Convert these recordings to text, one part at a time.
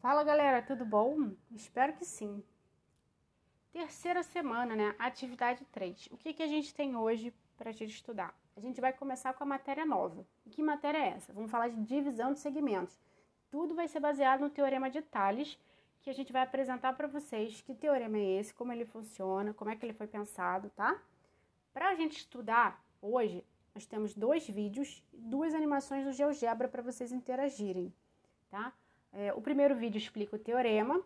Fala galera, tudo bom? Espero que sim. Terceira semana, né? Atividade 3. O que, que a gente tem hoje para a gente estudar? A gente vai começar com a matéria nova. E que matéria é essa? Vamos falar de divisão de segmentos. Tudo vai ser baseado no Teorema de Tales, que a gente vai apresentar para vocês que teorema é esse, como ele funciona, como é que ele foi pensado, tá? Para a gente estudar hoje, nós temos dois vídeos, duas animações do GeoGebra para vocês interagirem, tá? É, o primeiro vídeo explica o teorema,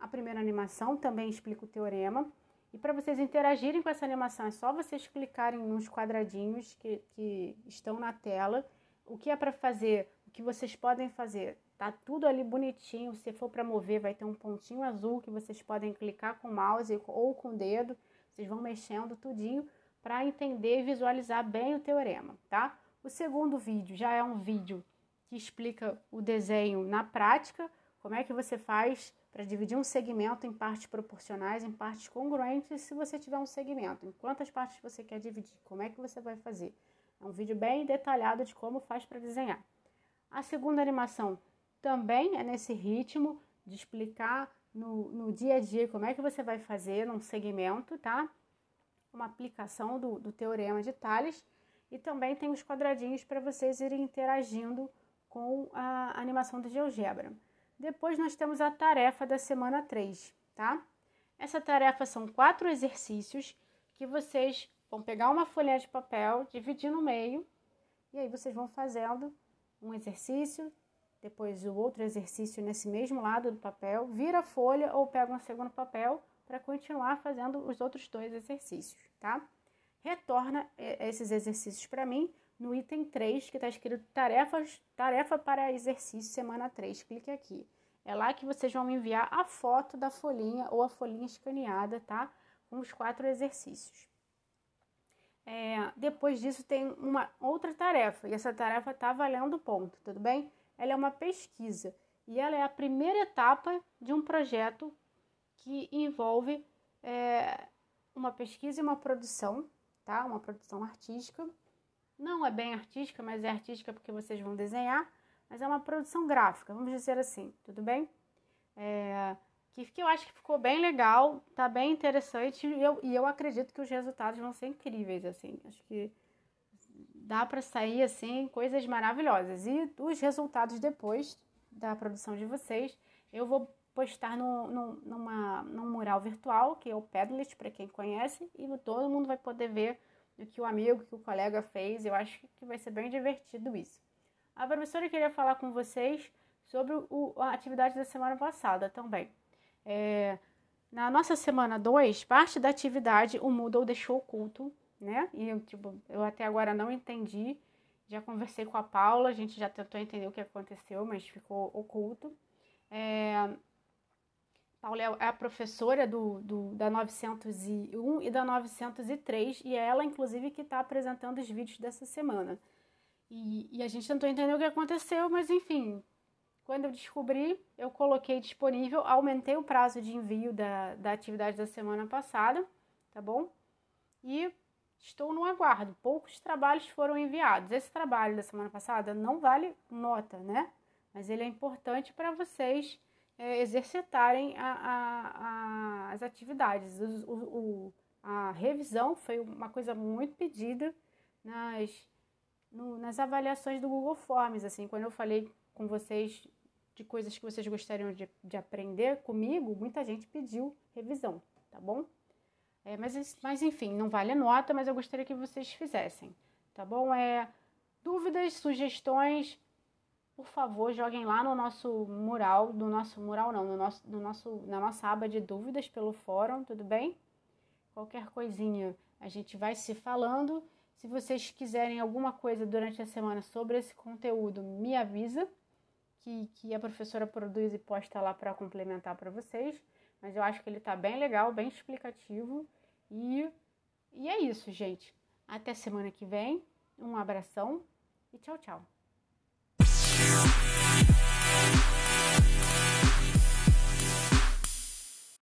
a primeira animação também explica o teorema. E para vocês interagirem com essa animação, é só vocês clicarem nos quadradinhos que, que estão na tela. O que é para fazer, o que vocês podem fazer. Tá tudo ali bonitinho. Se for para mover, vai ter um pontinho azul que vocês podem clicar com o mouse ou com o dedo. Vocês vão mexendo tudinho para entender e visualizar bem o teorema, tá? O segundo vídeo já é um vídeo que explica o desenho na prática, como é que você faz para dividir um segmento em partes proporcionais, em partes congruentes, se você tiver um segmento, em quantas partes você quer dividir, como é que você vai fazer. É um vídeo bem detalhado de como faz para desenhar. A segunda animação também é nesse ritmo de explicar no, no dia a dia como é que você vai fazer num segmento, tá? Uma aplicação do, do teorema de Tales. E também tem os quadradinhos para vocês irem interagindo com a animação do GeoGebra. Depois nós temos a tarefa da semana 3, tá? Essa tarefa são quatro exercícios que vocês vão pegar uma folha de papel, dividir no meio, e aí vocês vão fazendo um exercício, depois o outro exercício nesse mesmo lado do papel, vira a folha ou pega um segundo papel para continuar fazendo os outros dois exercícios, tá? Retorna eh, esses exercícios para mim no item 3, que está escrito tarefas, tarefa para exercício semana 3. Clique aqui. É lá que vocês vão enviar a foto da folhinha ou a folhinha escaneada, tá? Com os quatro exercícios. É, depois disso tem uma outra tarefa, e essa tarefa está valendo ponto, tudo bem? Ela é uma pesquisa, e ela é a primeira etapa de um projeto que envolve é, uma pesquisa e uma produção, tá? Uma produção artística, não é bem artística, mas é artística porque vocês vão desenhar, mas é uma produção gráfica, vamos dizer assim, tudo bem? É, que, que eu acho que ficou bem legal, tá bem interessante e eu, e eu acredito que os resultados vão ser incríveis, assim, acho que dá para sair, assim, coisas maravilhosas. E os resultados depois da produção de vocês, eu vou postar no, no, numa, num mural virtual, que é o Padlet, para quem conhece, e todo mundo vai poder ver do que o amigo, que o colega fez. Eu acho que vai ser bem divertido isso. A professora queria falar com vocês sobre o, a atividade da semana passada também. É, na nossa semana 2, parte da atividade o Moodle deixou oculto, né? E eu, tipo, eu até agora não entendi. Já conversei com a Paula, a gente já tentou entender o que aconteceu, mas ficou oculto. É, Paula é a professora do, do, da 901 e da 903 e é ela, inclusive, que está apresentando os vídeos dessa semana. E, e, a gente tentou entender o que aconteceu, mas enfim, quando eu descobri, eu coloquei disponível, aumentei o prazo de envio da, da atividade da semana passada, tá bom? E estou no aguardo. Poucos trabalhos foram enviados. Esse trabalho da semana passada não vale nota, né? Mas ele é importante para vocês é, exercitarem a, a, a, as atividades. O, o, a revisão foi uma coisa muito pedida nas, no, nas avaliações do Google Forms. Assim, quando eu falei com vocês de coisas que vocês gostariam de, de aprender comigo, muita gente pediu revisão, tá bom? É, mas, mas enfim, não vale a nota, mas eu gostaria que vocês fizessem, tá bom? É, dúvidas, sugestões, por favor, joguem lá no nosso mural, no nosso mural não, no nosso, no nosso, na nossa aba de dúvidas pelo fórum, tudo bem? Qualquer coisinha a gente vai se falando. Se vocês quiserem alguma coisa durante a semana sobre esse conteúdo, me avisa que, que a professora produz e posta lá para complementar para vocês. Mas eu acho que ele está bem legal, bem explicativo. E, e é isso, gente. Até semana que vem. Um abração e tchau, tchau.